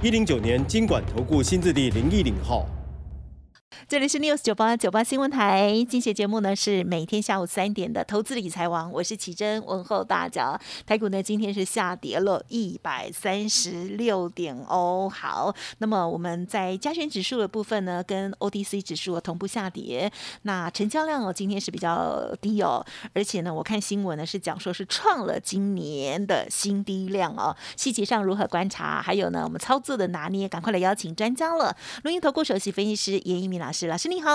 一零九年金管投顾新字第零一零号。这里是 News 九八九八新闻台，今节节目呢是每天下午三点的投资理财王，我是奇珍，问候大家。台股呢今天是下跌了一百三十六点哦。好，那么我们在加权指数的部分呢，跟 OTC 指数同步下跌。那成交量哦今天是比较低哦，而且呢我看新闻呢是讲说是创了今年的新低量哦。细节上如何观察？还有呢我们操作的拿捏，赶快来邀请专家了。录音投顾首席分析师严一鸣老师。老师你好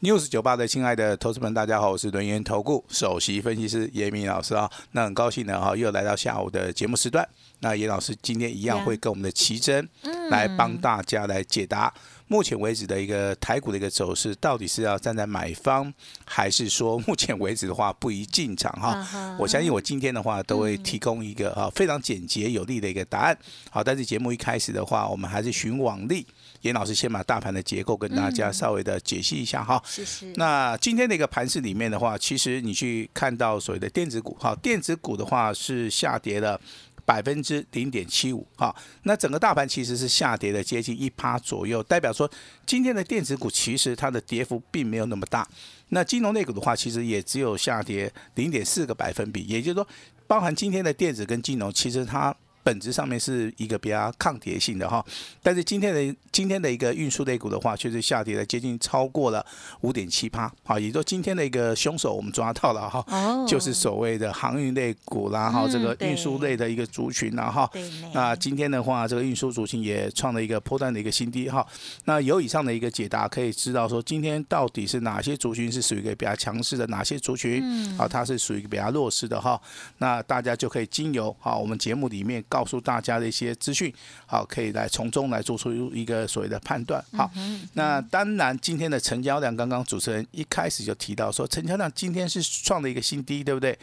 ，News 九八的亲爱的投资们，大家好，我是轮研投顾首席分析师严明老师啊。那很高兴呢哈，又来到下午的节目时段。那严老师今天一样会跟我们的奇珍来帮大家来解答目前为止的一个台股的一个走势，到底是要站在买方，还是说 目前为止的话不宜进场哈？我相信我今天的话都会提供一个啊非常简洁有力的一个答案。好，但是节目一开始的话，我们还是循往例。严老师先把大盘的结构跟大家稍微的解析一下哈。是是。那今天的一个盘市里面的话，其实你去看到所谓的电子股，哈，电子股的话是下跌了百分之零点七五，哈。那整个大盘其实是下跌了接近一趴左右，代表说今天的电子股其实它的跌幅并没有那么大。那金融类股的话，其实也只有下跌零点四个百分比，也就是说，包含今天的电子跟金融，其实它。本质上面是一个比较抗跌性的哈，但是今天的今天的一个运输类股的话，却是下跌了接近超过了五点七趴，好，也就今天的一个凶手我们抓到了哈，就是所谓的航运类股啦哈，这个运输类的一个族群啦哈，那今天的话，这个运输族群也创了一个破断的一个新低哈，那有以上的一个解答，可以知道说今天到底是哪些族群是属于一个比较强势的，哪些族群啊它是属于一个比较弱势的哈，那大家就可以经由啊我们节目里面。告诉大家的一些资讯，好，可以来从中来做出一个所谓的判断。好，那当然今天的成交量，刚刚主持人一开始就提到说，成交量今天是创了一个新低，对不对？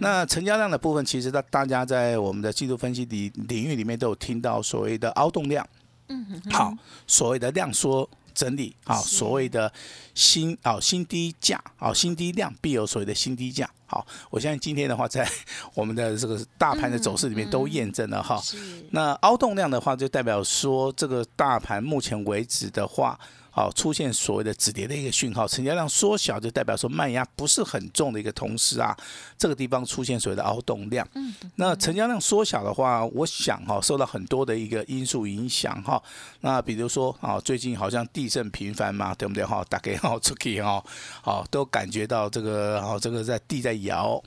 那成交量的部分，其实大大家在我们的技术分析领领域里面都有听到所谓的凹动量。嗯，好，所谓的量缩。整理啊，所谓的新啊新低价啊新低量必有所谓的新低价。好，我相信今天的话，在 我们的这个大盘的走势里面都验证了哈。那凹动量的话，就代表说这个大盘目前为止的话。好，出现所谓的止跌的一个讯号，成交量缩小，就代表说卖压不是很重的一个同时啊，这个地方出现所谓的凹动量。嗯，那成交量缩小的话，我想哈，受到很多的一个因素影响哈。那比如说啊，最近好像地震频繁嘛，对不对哈？大概哈出去哈，好都感觉到这个好这个在地在摇。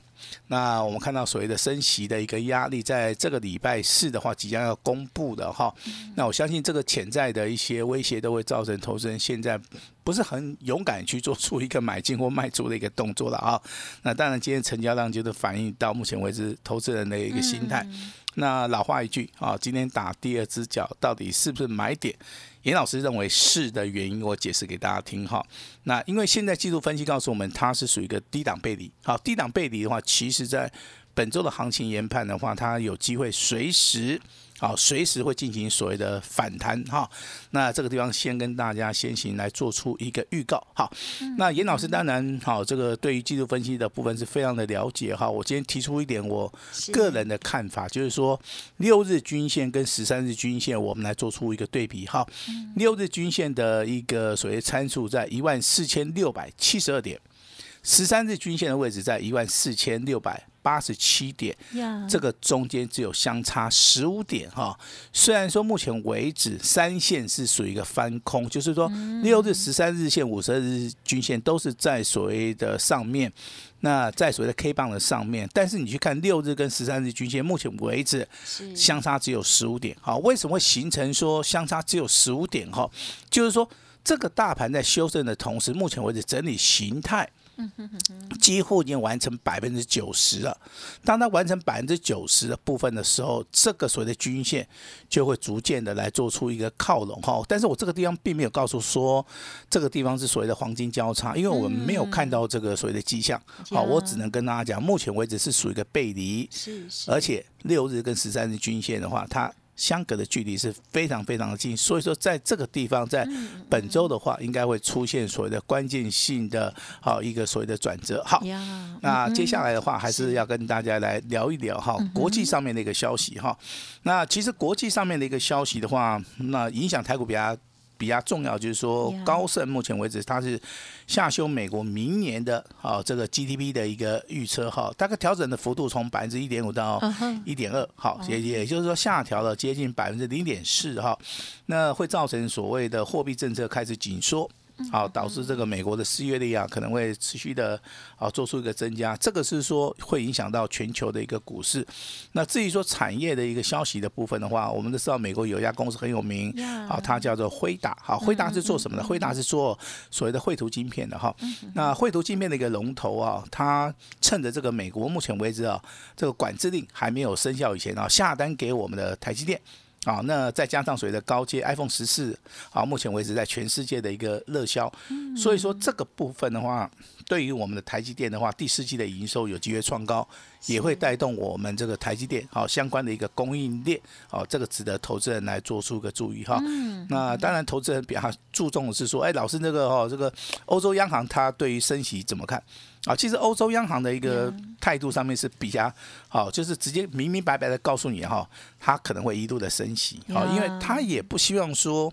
那我们看到所谓的升息的一个压力，在这个礼拜四的话即将要公布的哈，那我相信这个潜在的一些威胁都会造成投资人现在不是很勇敢去做出一个买进或卖出的一个动作了啊。那当然，今天成交量就是反映到目前为止投资人的一个心态。那老话一句啊，今天打第二只脚到底是不是买点？严老师认为是的原因，我解释给大家听哈。那因为现在技术分析告诉我们，它是属于一个低档背离。好，低档背离的话，其实在本周的行情研判的话，它有机会随时。好，随时会进行所谓的反弹哈。那这个地方先跟大家先行来做出一个预告。哈，那严老师当然好，这个对于技术分析的部分是非常的了解哈。我今天提出一点我个人的看法，就是说六日均线跟十三日均线，我们来做出一个对比哈。六日均线的一个所谓参数在一万四千六百七十二点，十三日均线的位置在一万四千六百。八十七点，这个中间只有相差十五点哈。虽然说目前为止三线是属于一个翻空，就是说六日、十三日线、五十二日均线都是在所谓的上面，那在所谓的 K 棒的上面。但是你去看六日跟十三日均线，目前为止相差只有十五点。好，为什么会形成说相差只有十五点哈？就是说这个大盘在修正的同时，目前为止整理形态。几乎已经完成百分之九十了。当它完成百分之九十的部分的时候，这个所谓的均线就会逐渐的来做出一个靠拢哈。但是我这个地方并没有告诉说这个地方是所谓的黄金交叉，因为我们没有看到这个所谓的迹象。好，我只能跟大家讲，目前为止是属于一个背离，是是，而且六日跟十三日均线的话，它。相隔的距离是非常非常的近，所以说在这个地方，在本周的话，应该会出现所谓的关键性的好一个所谓的转折。好，那接下来的话，还是要跟大家来聊一聊哈，国际上面的一个消息哈。那其实国际上面的一个消息的话，那影响台股比较。比较重要就是说，高盛目前为止它是下修美国明年的啊这个 GDP 的一个预测哈，大概调整的幅度从百分之一点五到一点二，好也也就是说下调了接近百分之零点四哈，那会造成所谓的货币政策开始紧缩。好，导致这个美国的失业率啊可能会持续的啊做出一个增加，这个是说会影响到全球的一个股市。那至于说产业的一个消息的部分的话，我们都知道美国有一家公司很有名，啊，它叫做辉达。好，辉达是做什么的？辉达是做所谓的绘图晶片的哈。那绘图晶片的一个龙头啊，它趁着这个美国目前为止啊这个管制令还没有生效以前啊，下单给我们的台积电。好，那再加上所谓的高阶 iPhone 十四，啊，目前为止在全世界的一个热销，所以说这个部分的话，对于我们的台积电的话，第四季的营收有机会创高，也会带动我们这个台积电好相关的一个供应链，好，这个值得投资人来做出个注意哈。那当然，投资人比较注重的是说，哎，老师这个哦，这个欧洲央行它对于升息怎么看？啊，其实欧洲央行的一个态度上面是比较好，就是直接明明白白的告诉你哈，它可能会一度的升息，好，因为他也不希望说。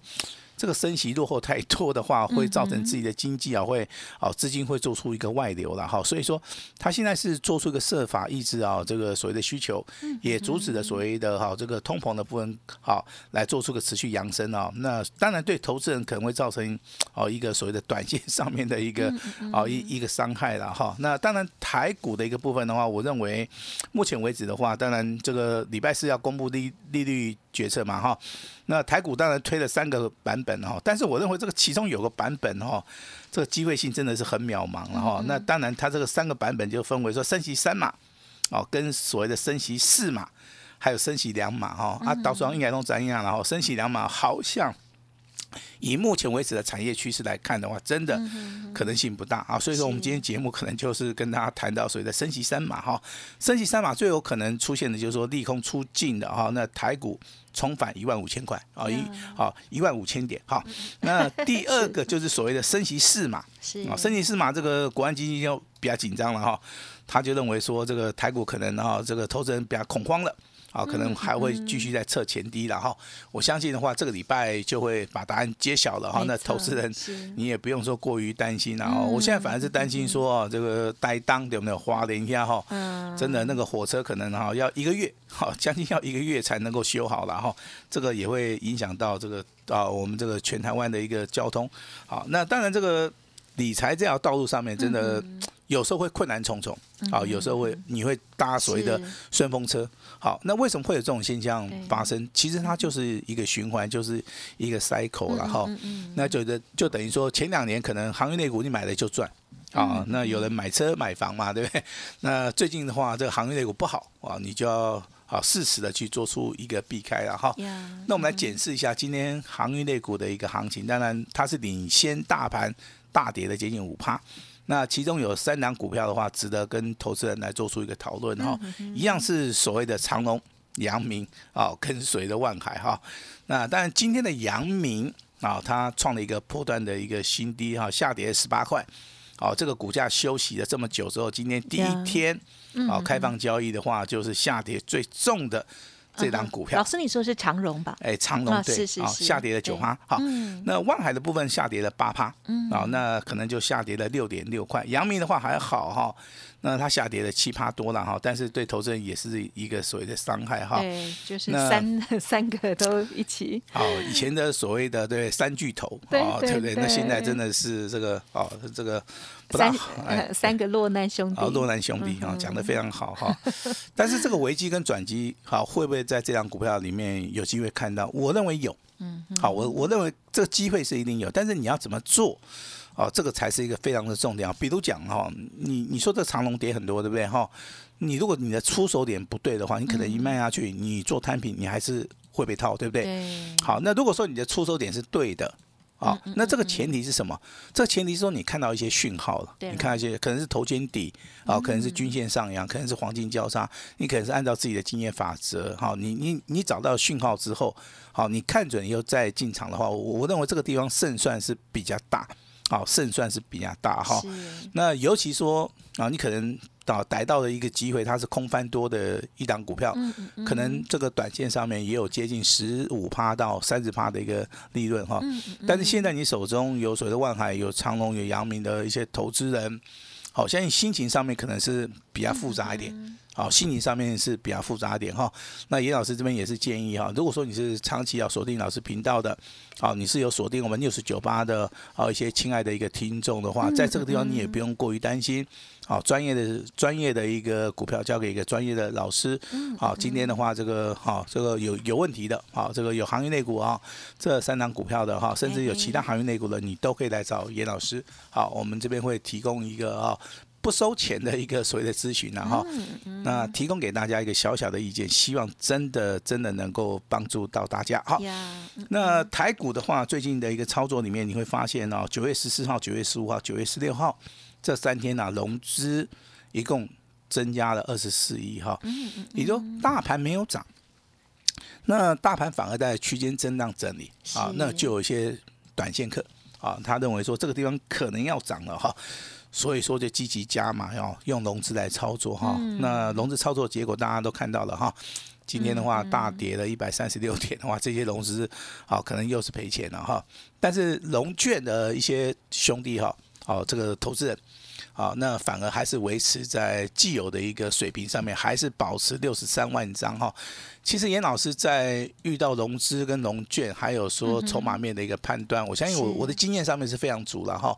这个升息落后太多的话，会造成自己的经济啊，会哦资金会做出一个外流了哈。所以说，他现在是做出一个设法抑制啊这个所谓的需求，也阻止了所谓的哈这个通膨的部分好来做出个持续扬升啊。那当然对投资人可能会造成哦一个所谓的短线上面的一个哦一一个伤害了哈。那当然台股的一个部分的话，我认为目前为止的话，当然这个礼拜四要公布利利率决策嘛哈。那台股当然推了三个版本哈，但是我认为这个其中有个版本哈，这个机会性真的是很渺茫了哈。那当然它这个三个版本就分为说升息三码，哦，跟所谓的升息四码，还有升息两码哈。啊，到时候应该都怎样然后升息两码好像。以目前为止的产业趋势来看的话，真的可能性不大啊。所以说，我们今天节目可能就是跟大家谈到所谓的升息三码哈，升息三码最有可能出现的就是说利空出尽的哈，那台股重返一万五千块啊，一好一万五千点哈。那第二个就是所谓的升息四码，啊，升息四码这个国安基金就比较紧张了哈，他就认为说这个台股可能啊这个投资人比较恐慌了。啊，可能还会继续在测前低，然后我相信的话，这个礼拜就会把答案揭晓了哈。那投资人你也不用说过于担心，然后我现在反而是担心说，这个呆当有没有花的一下哈？真的那个火车可能哈要一个月，好将近要一个月才能够修好了哈。这个也会影响到这个啊我们这个全台湾的一个交通。好，那当然这个理财这条道路上面真的。有时候会困难重重，啊，有时候会你会搭所谓的顺风车，好，那为什么会有这种现象发生？其实它就是一个循环，就是一个 cycle 了哈。那就的就等于说前两年可能行业类股你买了就赚，啊，那有人买车买房嘛，对不对？那最近的话，这个行业类股不好啊，你就要好适时的去做出一个避开了哈。那我们来检视一下今天行业类股的一个行情，当然它是领先大盘大跌的接近五趴。那其中有三档股票的话，值得跟投资人来做出一个讨论哈。一样是所谓的长隆、阳明啊，跟随的万海哈。那当然今天的阳明啊，它创了一个破断的一个新低哈，下跌十八块。好，这个股价休息了这么久之后，今天第一天啊开放交易的话，就是下跌最重的。这档股票，老师你说是长荣吧？哎，长荣对，啊，下跌了九趴。好，那万海的部分下跌了八趴，嗯，啊，那可能就下跌了六点六块。阳明的话还好哈。那它下跌了七趴多了哈，但是对投资人也是一个所谓的伤害哈。对，就是三 三个都一起。好，以前的所谓的对三巨头，啊，对不对？那现在真的是这个哦，这个不大好。三个落难兄弟。啊，落难兄弟啊，讲的非常好哈。但是这个危机跟转机，好，会不会在这张股票里面有机会看到？我认为有。嗯。好，我我认为这个机会是一定有，但是你要怎么做？哦，这个才是一个非常的重点啊。比如讲哈，你你说这长龙跌很多，对不对哈？你如果你的出手点不对的话，你可能一卖下去，你做摊品，你还是会被套，对不对？对，好，那如果说你的出手点是对的。好，那这个前提是什么？这个前提是说你看到一些讯号了，你看到一些可能是头肩底，啊，可能是均线上扬，可能是黄金交叉，你可能是按照自己的经验法则，好，你你你找到讯号之后，好，你看准以后再进场的话，我我认为这个地方胜算是比较大，好，胜算是比较大哈。那尤其说啊，你可能。到逮到的一个机会，它是空翻多的一档股票，可能这个短线上面也有接近十五趴到三十趴的一个利润哈。但是现在你手中有所谓的万海、有长隆、有阳明的一些投资人，好，相信心情上面可能是比较复杂一点。好，心情上面是比较复杂一点哈。那严老师这边也是建议哈，如果说你是长期要锁定老师频道的，好，你是有锁定我们六十九八的啊一些亲爱的一个听众的话，在这个地方你也不用过于担心。好，专业的专业的一个股票交给一个专业的老师。好，今天的话这个好，这个有有问题的，好，这个有行业内股啊，这三档股票的哈，甚至有其他行业内股的，你都可以来找严老师。好，我们这边会提供一个啊。不收钱的一个所谓的咨询了，哈，那提供给大家一个小小的意见，希望真的真的能够帮助到大家。哈，那台股的话，最近的一个操作里面，你会发现哦，九月十四号、九月十五号、九月十六号这三天呢，融资一共增加了二十四亿哈，也就大盘没有涨，那大盘反而在区间震荡整理啊，那就有一些短线客啊，他认为说这个地方可能要涨了哈。所以说就积极加码，要用融资来操作哈。那融资操作结果大家都看到了哈。今天的话大跌了一百三十六点的话，这些融资好可能又是赔钱了哈。但是融券的一些兄弟哈，好这个投资人。啊，那反而还是维持在既有的一个水平上面，还是保持六十三万张哈。其实严老师在遇到融资跟融券，还有说筹码面的一个判断，我相信我我的经验上面是非常足了哈。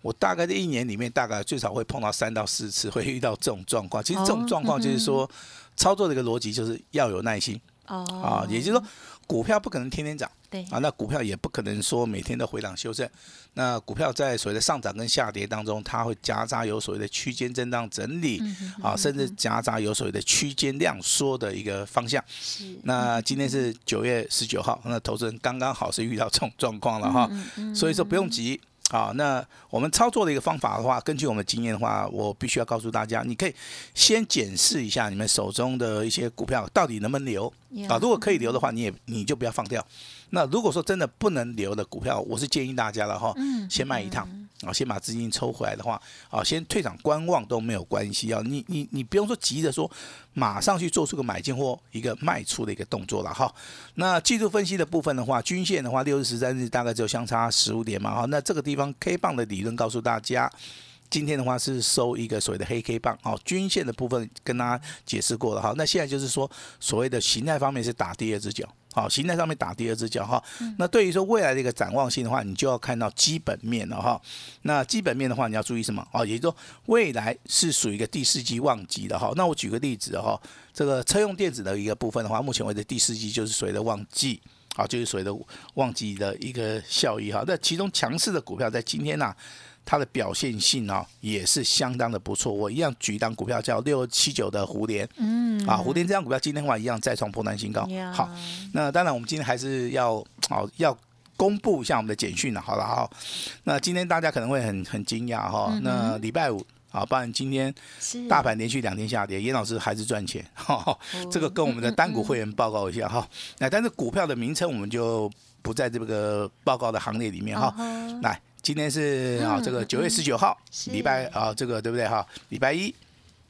我大概这一年里面，大概最少会碰到三到四次会遇到这种状况。其实这种状况就是说，操作的一个逻辑就是要有耐心哦啊，也就是说。股票不可能天天涨，对啊，那股票也不可能说每天都回档修正。那股票在所谓的上涨跟下跌当中，它会夹杂有所谓的区间震荡整理，啊，甚至夹杂有所谓的区间量缩的一个方向。是。那今天是九月十九号，那投资人刚刚好是遇到这种状况了哈，所以说不用急。好，那我们操作的一个方法的话，根据我们经验的话，我必须要告诉大家，你可以先检视一下你们手中的一些股票到底能不能留啊。如果可以留的话，你也你就不要放掉。那如果说真的不能留的股票，我是建议大家了哈，先卖一趟。啊，先把资金抽回来的话，啊，先退场观望都没有关系啊。你你你不用说急着说，马上去做出个买进或一个卖出的一个动作了哈。那技术分析的部分的话，均线的话，六日、十三日大概只有相差十五点嘛哈。那这个地方 K 棒的理论告诉大家，今天的话是收一个所谓的黑 K 棒哦。均线的部分跟大家解释过了哈。那现在就是说，所谓的形态方面是打第二只脚。好，形态上面打第二只脚哈。那对于说未来的一个展望性的话，你就要看到基本面了哈。那基本面的话，你要注意什么？哦，也就是说未来是属于一个第四季旺季的哈。那我举个例子哈，这个车用电子的一个部分的话，目前为止第四季就是所谓的旺季，啊，就是所谓的旺季的一个效益哈。那其中强势的股票在今天呢？它的表现性哦也是相当的不错。我一样举一档股票叫六七九的蝴蝶，嗯，啊，蝴蝶这张股票今天的话一样再创破单新高。好，那当然我们今天还是要好要公布一下我们的简讯了。好了，好，那今天大家可能会很很惊讶哈。那礼拜五啊，不然今天大盘连续两天下跌，严老师还是赚钱。这个跟我们的单股会员报告一下哈。那但是股票的名称我们就不在这个报告的行列里面哈。来。今天是啊，这个九月十九号，礼拜啊，这个对不对哈？礼拜一，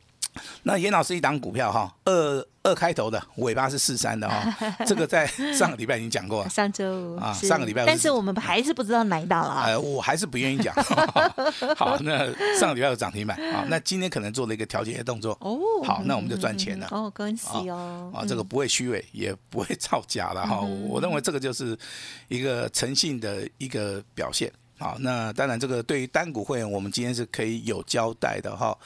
那严老师一档股票哈，二二开头的，尾巴是四三的哈，这个在上个礼拜已经讲过了，上周啊，上个礼拜，但是我们还是不知道哪一档了啊，我还是不愿意讲。好，那上个礼拜有涨停板啊，那今天可能做了一个调节的动作哦，好，那我们就赚钱了哦，恭喜哦，啊，这个不会虚伪，也不会造假了哈，我认为这个就是一个诚信的一个表现。好，那当然，这个对于单股会员，我们今天是可以有交代的哈。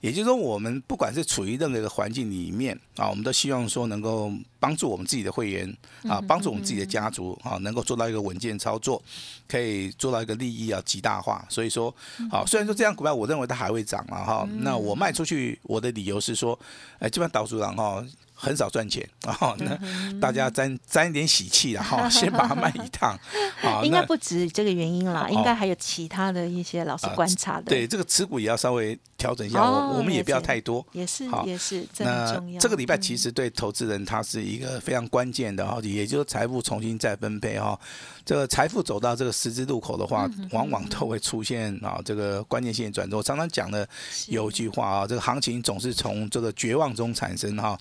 也就是说，我们不管是处于任何一个环境里面啊，我们都希望说能够帮助我们自己的会员啊，帮助我们自己的家族啊，能够做到一个稳健操作，可以做到一个利益啊极大化。所以说，好，虽然说这样股票，我认为它还会涨了哈。那我卖出去，我的理由是说，哎，基本上导主长哈。很少赚钱啊，那大家沾沾一点喜气然后 先把它卖一趟啊。应该不止这个原因啦，应该还有其他的一些老师观察的。对，这个持股也要稍微调整一下，我我们也不要太多。也是，也是，那这个礼拜其实对投资人他是一个非常关键的哈，也就是财富重新再分配哈。这个财富走到这个十字路口的话，往往都会出现啊这个关键性转折。我常常讲的有一句话啊，这个行情总是从这个绝望中产生哈。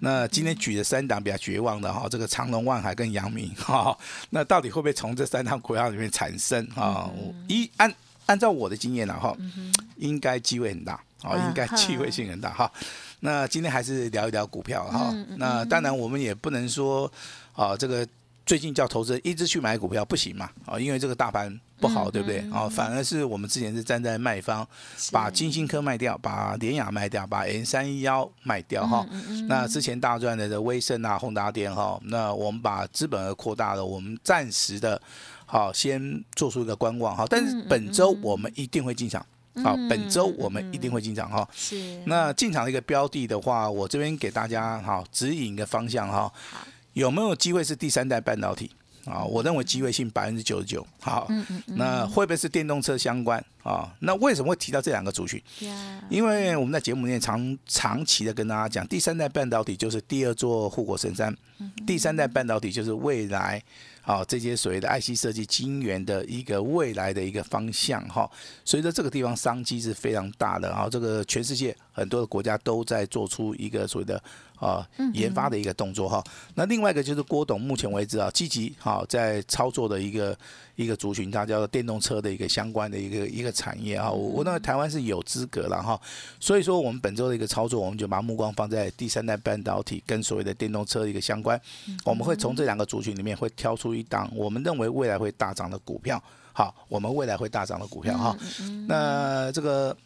那今天举的三档比较绝望的哈，这个长隆、万海跟阳明哈，那到底会不会从这三档股票里面产生啊？一按按照我的经验呢哈，应该机会很大啊，应该机会性很大哈。那今天还是聊一聊股票哈。那当然我们也不能说啊这个。最近叫投资人一直去买股票不行嘛？啊，因为这个大盘不好，对不对？啊，反而是我们之前是站在卖方，把金星科卖掉，把联雅卖掉，把 N 三一幺卖掉哈。那之前大赚的这威盛啊、宏达电哈，那我们把资本额扩大了，我们暂时的，好先做出一个观望哈。但是本周我们一定会进场，好，本周我们一定会进场哈。是。那进场的一个标的的话，我这边给大家好指引一个方向哈。有没有机会是第三代半导体啊？我认为机会性百分之九十九。好，那会不会是电动车相关啊？那为什么会提到这两个族群？因为我们在节目里面长长期的跟大家讲，第三代半导体就是第二座护国神山，第三代半导体就是未来啊这些所谓的 IC 设计晶圆的一个未来的一个方向哈。所以说这个地方商机是非常大的啊，这个全世界很多的国家都在做出一个所谓的。啊，研发的一个动作哈。那另外一个就是郭董目前为止啊，积极哈在操作的一个一个族群，它叫做电动车的一个相关的一个一个产业啊。我我认为台湾是有资格了哈。所以说我们本周的一个操作，我们就把目光放在第三代半导体跟所谓的电动车的一个相关。我们会从这两个族群里面会挑出一档我们认为未来会大涨的股票。好，我们未来会大涨的股票哈。那这个。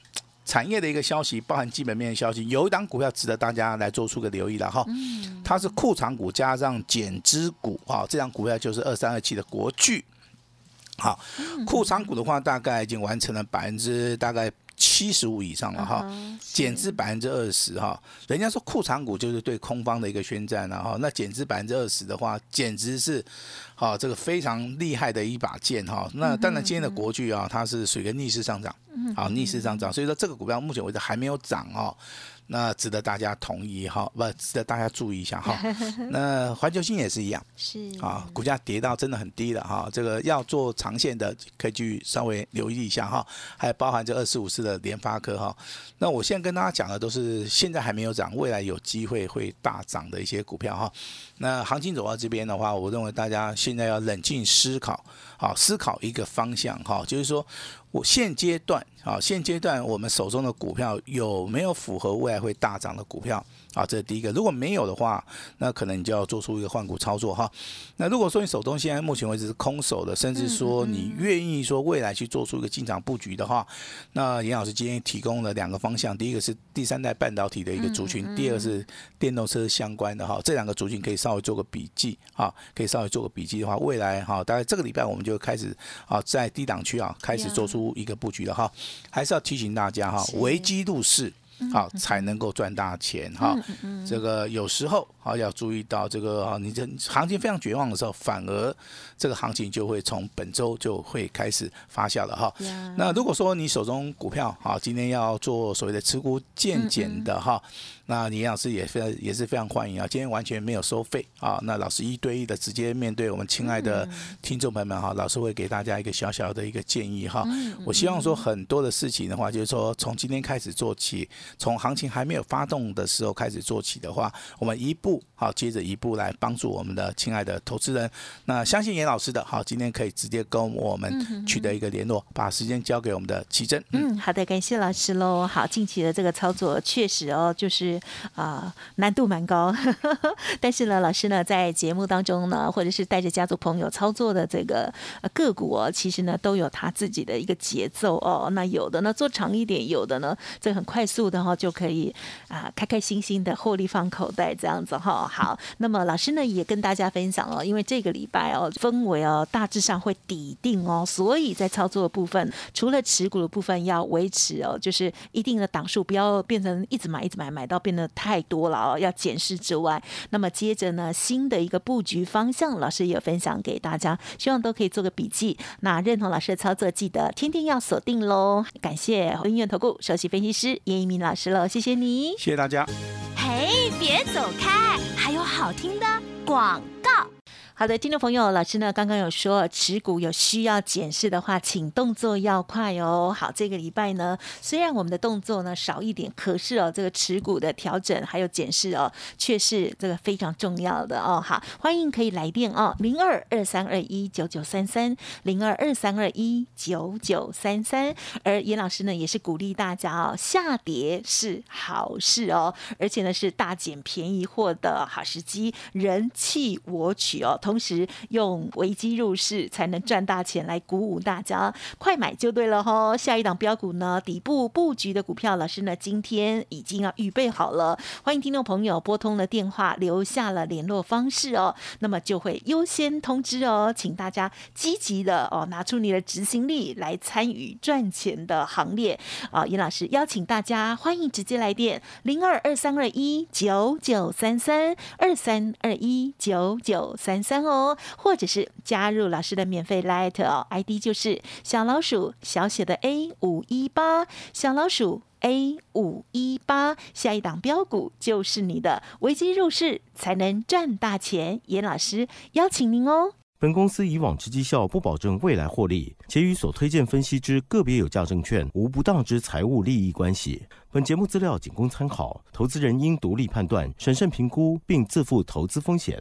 产业的一个消息，包含基本面的消息，有一档股票值得大家来做出个留意了哈。它是库藏股加上减资股哈，这张股票就是二三二七的国巨。好，库藏股的话，大概已经完成了百分之大概。七十五以上了哈，减资百分之二十哈。人家说库藏股就是对空方的一个宣战了哈。那减资百分之二十的话，简直是，好这个非常厉害的一把剑哈。那当然今天的国巨啊，它是属于逆势上涨，好逆势上涨，所以说这个股票目前为止还没有涨哦。那值得大家同意哈，不值得大家注意一下哈。那环球星也是一样，是啊，股价跌到真的很低了哈。这个要做长线的，可以去稍微留意一下哈。还包含这二四五四的联发科哈。那我现在跟大家讲的都是现在还没有涨，未来有机会会大涨的一些股票哈。那行情走到这边的话，我认为大家现在要冷静思考，好思考一个方向哈，就是说。我现阶段啊，现阶段我们手中的股票有没有符合未来会大涨的股票？啊，这是第一个。如果没有的话，那可能你就要做出一个换股操作哈。那如果说你手中现在目前为止是空手的，甚至说你愿意说未来去做出一个进场布局的话，那严老师今天提供了两个方向，第一个是第三代半导体的一个族群，第二个是电动车相关的哈。这两个族群可以稍微做个笔记啊，可以稍微做个笔记的话，未来哈，大概这个礼拜我们就开始啊，在低档区啊开始做出一个布局了哈。还是要提醒大家哈，危机入市。好，才能够赚大钱哈。这个有时候啊，要注意到这个啊，你这行情非常绝望的时候，反而这个行情就会从本周就会开始发酵了哈。那如果说你手中股票啊，今天要做所谓的持股渐减的哈。那李老师也非常也是非常欢迎啊，今天完全没有收费啊，那老师一对一的直接面对我们亲爱的听众朋友们哈，老师会给大家一个小小的一个建议哈。我希望说很多的事情的话，就是说从今天开始做起，从行情还没有发动的时候开始做起的话，我们一步好接着一步来帮助我们的亲爱的投资人。那相信严老师的好，今天可以直接跟我们取得一个联络，把时间交给我们的奇珍。嗯，好的，感谢老师喽。好，近期的这个操作确实哦，就是啊、难度蛮高，但是呢，老师呢在节目当中呢，或者是带着家族朋友操作的这个个股哦，其实呢都有他自己的一个节奏哦。那有的呢做长一点，有的呢这很快速的哈、就可以啊、开开心心的获利放口袋这样子、好，那么老师呢也跟大家分享哦，因为这个礼拜哦氛围哦大致上会底定哦，所以在操作的部分，除了持股的部分要维持哦，就是一定的档数，不要变成一直买一直买，买到变得太多了哦，要减视之外，那么接着呢，新的一个布局方向，老师也有分享给大家，希望都可以做个笔记。那认同老师的操作，记得天天要锁定喽。感谢音乐投顾首席分析师叶一鸣老师喽，谢谢你。谢谢大家。嘿，别走开，还有好听的广告。好的，听众朋友，老师呢刚刚有说持股有需要检视的话，请动作要快哦。好，这个礼拜呢，虽然我们的动作呢少一点，可是哦，这个持股的调整还有检视哦，却是这个非常重要的哦。好，欢迎可以来电哦，零二二三二一九九三三，零二二三二一九九三三。而严老师呢，也是鼓励大家哦，下跌是好事哦，而且呢是大捡便宜货的好时机，人气我取哦。同时用危机入市才能赚大钱，来鼓舞大家快买就对了哈。下一档标股呢，底部布局的股票，老师呢今天已经要预备好了，欢迎听众朋友拨通了电话，留下了联络方式哦，那么就会优先通知哦，请大家积极的哦，拿出你的执行力来参与赚钱的行列啊。严老师邀请大家，欢迎直接来电零二二三二一九九三三二三二一九九三哦，或者是加入老师的免费 Light 哦，ID 就是小老鼠小写的 A 五一八小老鼠。A 五一八，下一档标股就是你的，危机入市才能赚大钱。严老师邀请您哦。本公司以往之绩效不保证未来获利，且与所推荐分析之个别有价证券无不当之财务利益关系。本节目资料仅供参考，投资人应独立判断、审慎评估，并自负投资风险。